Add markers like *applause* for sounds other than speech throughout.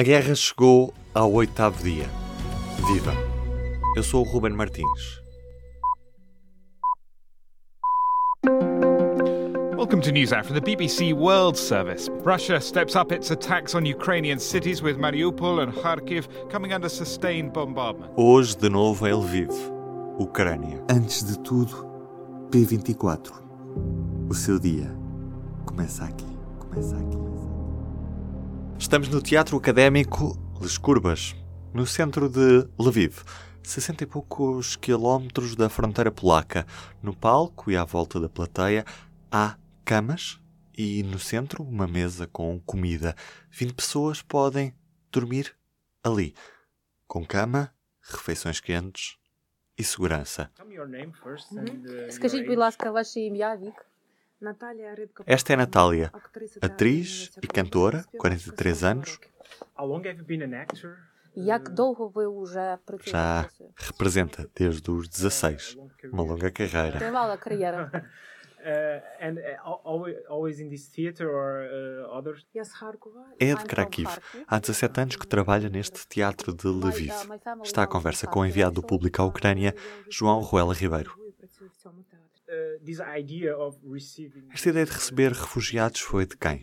A guerra chegou ao oitavo dia. Viva! Eu sou o Ruben Martins. Welcome to News Hour from the BBC World Service. Russia steps up its attacks on Ukrainian cities with Mariupol and Kharkiv coming under sustained bombardment. Hoje, de novo, em Lviv, Ucrânia. Antes de tudo, P24. O seu dia começa aqui. Começa aqui. Estamos no Teatro Académico Les Curbas, no centro de Lviv, 60 e poucos quilómetros da fronteira polaca. No palco e à volta da plateia há camas e no centro uma mesa com comida. 20 pessoas podem dormir ali, com cama, refeições quentes e segurança. Скажіть, будь ласка, ваше ім'я, вік? Esta é Natália, atriz e cantora, 43 anos. Já representa desde os 16, uma longa carreira. *laughs* É de Kharkiv. Há 17 anos que trabalha neste teatro de Lviv. Está à conversa com o enviado do público à Ucrânia, João Ruela Ribeiro. Uh, this idea of receiving Esta ideia de receber refugiados foi de quem?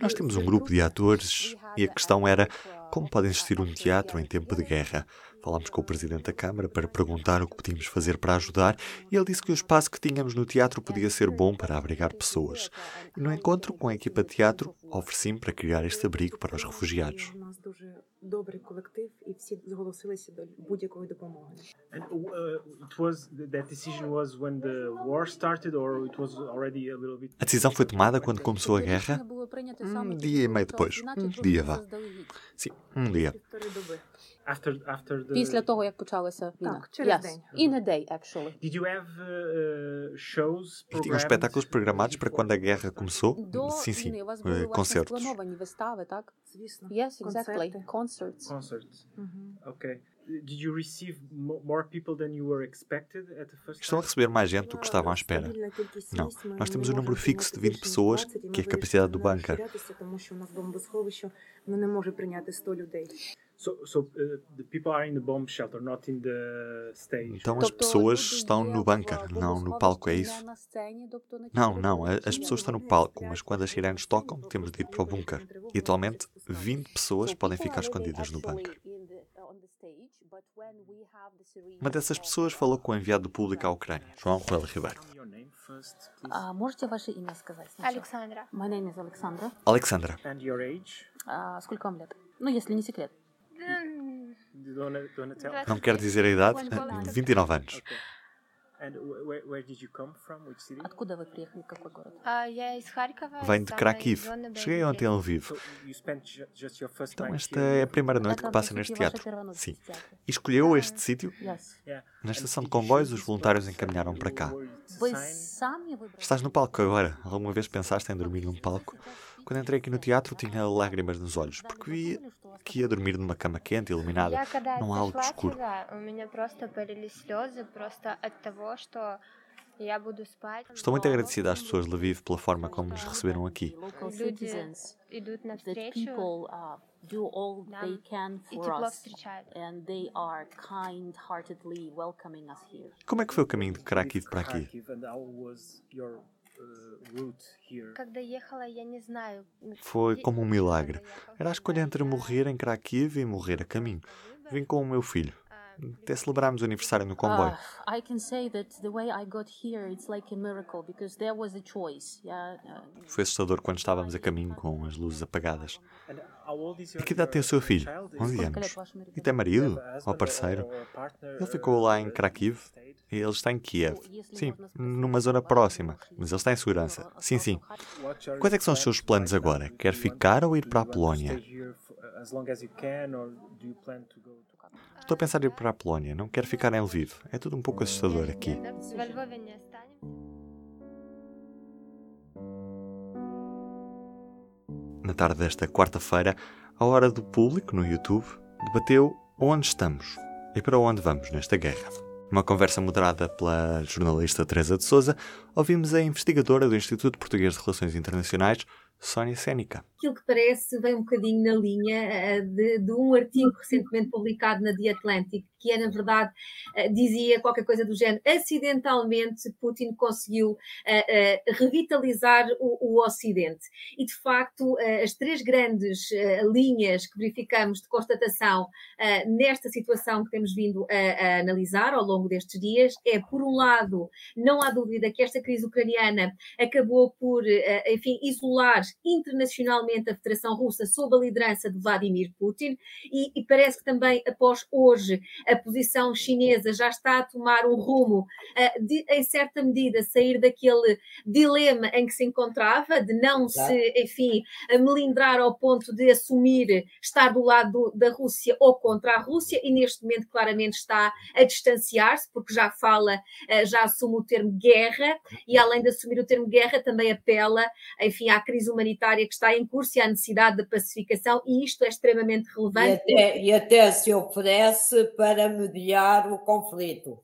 Nós temos um grupo de atores e a questão era como pode existir um teatro em tempo de guerra. Falámos com o presidente da Câmara para perguntar o que podíamos fazer para ajudar e ele disse que o espaço que tínhamos no teatro podia ser bom para abrigar pessoas. E no encontro com a equipa de teatro, ofereci-me para criar este abrigo para os refugiados У нас дуже добрий колектив, і всі зголосилися до будь-якої допомоги. and uh, it was that decision was when the war started or it was already a little bit A decisão foi tomada quando começou a guerra? Було прийнято Um саме dia e meio depois. Іначе Um трохи dia, vá. заздалегідь. Sim, um dia. Півтори доби. after after the Після того, як почалася війна. Так, через yes. день. In a day, actually. Did you have uh, shows E tinham programmed espetáculos programados para quando a guerra começou? До Sim, sim. війни у вас eh, були власне Concertos. сплановані вистави, так? Звісно. Yes, exactly. Концерти. Concerts. concerts? Ok. Did you receive more people than you were expected at the first Estão a receber mais gente do que estavam à espera. Não, nós temos um número fixo de 20 pessoas, que é a capacidade do bunker. Então as pessoas estão no bunker, não no palco, é isso? Não, não, as pessoas estão no palco, mas quando as sirenes tocam, temos de ir para o bunker. E atualmente, 20 pessoas podem ficar escondidas no bunker. Uma dessas of- pessoas falou com o enviado do público à Ucrânia, João Ruela Ribeiro. Tell me your name first, please. А, можете ваше имя сказать сначала? Александра. My name is Alexandra. Alexandra, And your age? А, сколько вам лет? Ну, если не секрет. М, You don't, wanna- don't wanna tell? Двадцать não quero dizer a idade, 29 anos. Okay. And wh- where, where did you come from? Which city? Откуда вы приехали, какой город? а, Я из Харькова. Vem de самой Kharkiv. зоны Cheguei боевых ontem a действий. Lviv. So you spent ju- just your first Então night esta here? é a primeira noite Это, que passa по neste сути, ваша teatro. первая ночь Sim. в театре. E escolheu este sítio? Yes. Yeah. Na And estação de did you comboios, choose os this voluntários spot? encaminharam para cá. Or it's a Вы sign? сами выбрали? Estás no palco agora. Alguma vez pensaste em dormir num palco? Quando entrei aqui no teatro, tinha lágrimas nos olhos, porque vi que ia dormir numa cama quente, iluminada, não há algo escuro. Estou muito agradecida às pessoas de Lviv pela forma como nos receberam aqui. Como é que foi o caminho de Kharkiv para aqui? Foi como um milagre. Era a escolha entre morrer em Kharkiv e morrer a caminho. Vim com o meu filho. Até celebrámos o aniversário no comboio. Foi assustador quando estávamos a caminho com as luzes apagadas. E que idade tem o seu filho? 11 anos. E tem marido? Ou parceiro? Ele ficou lá em Kharkiv? Ele está em Kiev. Sim, numa zona próxima. Mas ele está em segurança. Sim, sim. Quais é são os seus planos agora? Quer ficar ou ir para a Polónia? Estou a pensar em ir para a Polónia. Não quero ficar em Lviv. É tudo um pouco assustador aqui. Na tarde desta quarta-feira, a hora do público no YouTube debateu onde estamos e para onde vamos nesta guerra. Numa conversa moderada pela jornalista Teresa de Souza, ouvimos a investigadora do Instituto Português de Relações Internacionais Sónia Sénica. Aquilo que parece vem um bocadinho na linha uh, de, de, um artigo recentemente publicado na The Atlantic, que é, na verdade, uh, dizia qualquer coisa do género. Acidentalmente, Putin conseguiu uh, revitalizar o, o, Ocidente. E, de facto, as três grandes linhas que verificamos de constatação nesta situação que temos vindo a, a analisar ao longo destes dias é, por um lado, não há dúvida que esta crise ucraniana acabou por, enfim, isolar internacionalmente a Federação Russa sob a liderança de Vladimir Putin e, e, parece que também após hoje a posição chinesa já está a tomar um rumo uh, de, em certa medida, sair daquele dilema em que se encontrava, de não claro. se, enfim, melindrar ao ponto de assumir estar do lado da Rússia ou contra a Rússia e neste momento claramente está a distanciar-se porque já fala, uh, já assume o termo guerra e além de assumir o termo guerra também apela, enfim, à crise humanitária que está em curso e à necessidade de pacificação, e isto é extremamente relevante. E até, e até se oferece para mediar o conflito.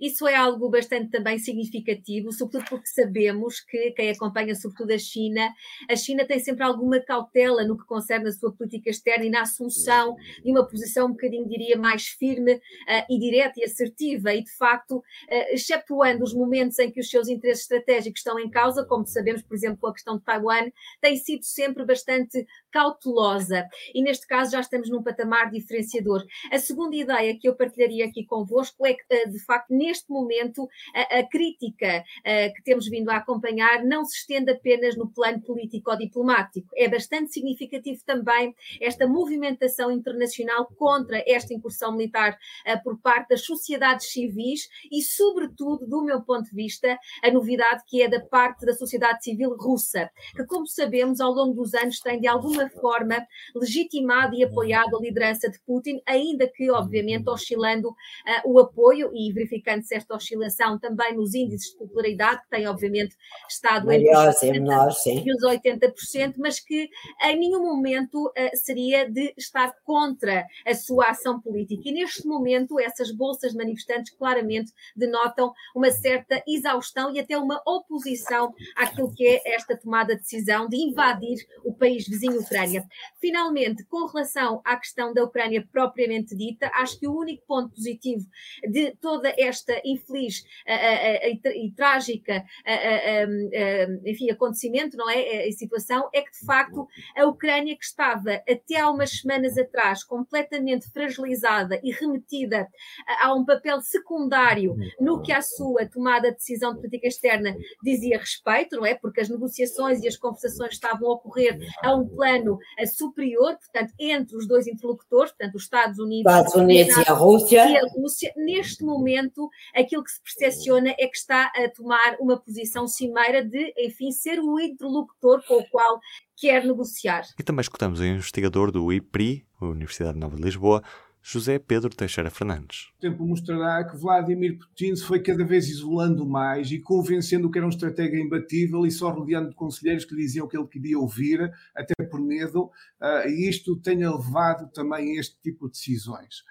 Isso é algo bastante também significativo, sobretudo porque sabemos que quem acompanha sobretudo a China, a China tem sempre alguma cautela no que concerne a sua política externa e na assunção de uma posição um bocadinho, diria, mais firme uh, e direta e assertiva e, de facto, uh, os momentos em que os seus interesses estratégicos estão em causa, como sabemos, por exemplo, a questão de Taiwan, tem sido sempre bastante cautelosa e neste caso já estamos num patamar diferenciador. A segunda ideia que eu partilharia aqui convosco é que, uh, de facto, neste momento a, a crítica uh, que temos vindo a acompanhar não se estende apenas no plano político ou diplomático. É bastante significativo também esta movimentação internacional contra esta incursão militar uh, por parte das sociedades civis e, sobretudo, do meu ponto de vista, a novidade que é da parte da sociedade civil russa, que, como sabemos, ao longo dos anos tem de alguma forma legitimado e apoiado a liderança de Putin, ainda que, obviamente, oscilando uh, o apoio e verificando verificando certa oscilação também nos índices de popularidade, que tem obviamente estado entre os, 80, e os 80%, mas que em nenhum momento uh, seria de estar contra a sua ação política. E neste momento, essas bolsas manifestantes claramente denotam uma certa exaustão e até uma oposição àquilo que é esta tomada de decisão de invadir o país vizinho Ucrânia. Finalmente, com relação à questão da Ucrânia propriamente dita, acho que o único ponto positivo de toda esta esta infeliz e trágica enfim, acontecimento, não é? A situação é que, de facto, a Ucrânia, que estava até há umas semanas atrás completamente fragilizada e remetida a um papel secundário no que à sua tomada de decisão de política externa dizia respeito, não é? Porque as negociações e as conversações estavam a ocorrer a um plano superior, portanto, entre os dois interlocutores, portanto, os Estados Unidos, Estados Unidos e, a Rússia. E a Rússia, neste momento, aquilo que se percepciona é que está a tomar uma posição cimeira de, enfim, ser o interlocutor com o qual quer negociar. E também escutamos o investigador do IPRI, Universidade Nova de Lisboa, José Pedro Teixeira Fernandes. O tempo mostrará que Vladimir Putin se foi cada vez isolando mais e convencendo que era um estratega imbatível e só rodeando de conselheiros que diziam o que ele queria ouvir, até por medo, uh, e isto tenha levado também a este tipo de decisões.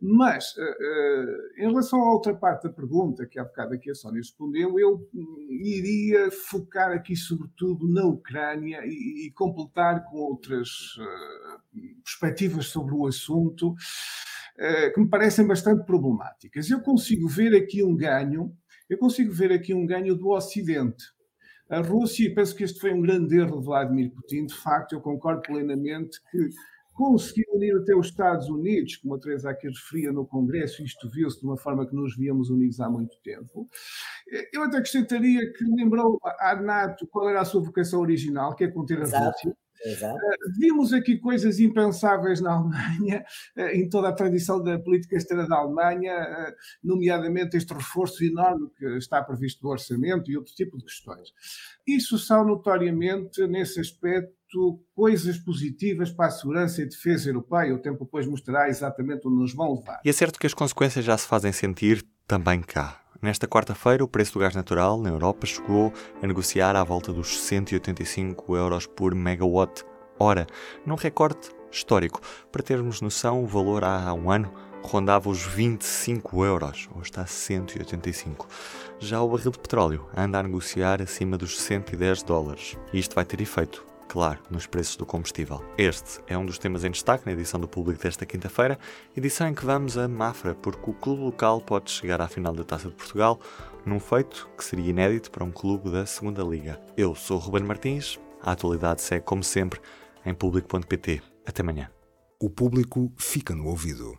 Mas, uh, uh, em relação à outra parte da pergunta, que há bocado aqui a Sónia respondeu, eu iria focar aqui sobretudo na Ucrânia e, e completar com outras uh, perspectivas sobre o assunto que me parecem bastante problemáticas. Eu consigo ver aqui um ganho, eu consigo ver aqui um ganho do Ocidente. A Rússia, e penso que este foi um grande erro de Vladimir Putin, de facto, eu concordo plenamente que conseguiu unir até os Estados Unidos, como a Teresa aqui referia no Congresso, isto viu-se de uma forma que nos víamos unidos há muito tempo. Eu até acrescentaria que lembrou à NATO qual era a sua vocação original, que é conter a. Rússia. Exato. Eh, vimos aqui coisas impensáveis na Alemanha, eh, em toda a tradição da política externa da Alemanha, eh, nomeadamente este reforço enorme que está previsto no orçamento e outro tipo de questões. Isso são notoriamente, nesse aspecto, coisas positivas para a segurança e defesa europeia. O tempo depois mostrará exatamente onde nos vão levar. E é certo que as consequências já se fazem sentir também cá. Nesta quarta-feira, o preço do gás natural na Europa chegou a negociar à volta dos 185 euros por megawatt hora, num recorde histórico. Para termos noção, o valor há um ano rondava os 25 euros, hoje está a 185. Já o barril de petróleo anda a negociar acima dos 110 dólares. E isto vai ter efeito claro, nos preços do combustível. Este é um dos temas em destaque na edição do Público desta quinta-feira, edição em que vamos a Mafra, porque o clube local pode chegar à final da Taça de Portugal num feito que seria inédito para um clube da Segunda Liga. Eu sou o Ruben Martins, a atualidade segue como sempre em público.pt. Até amanhã. O público fica no ouvido.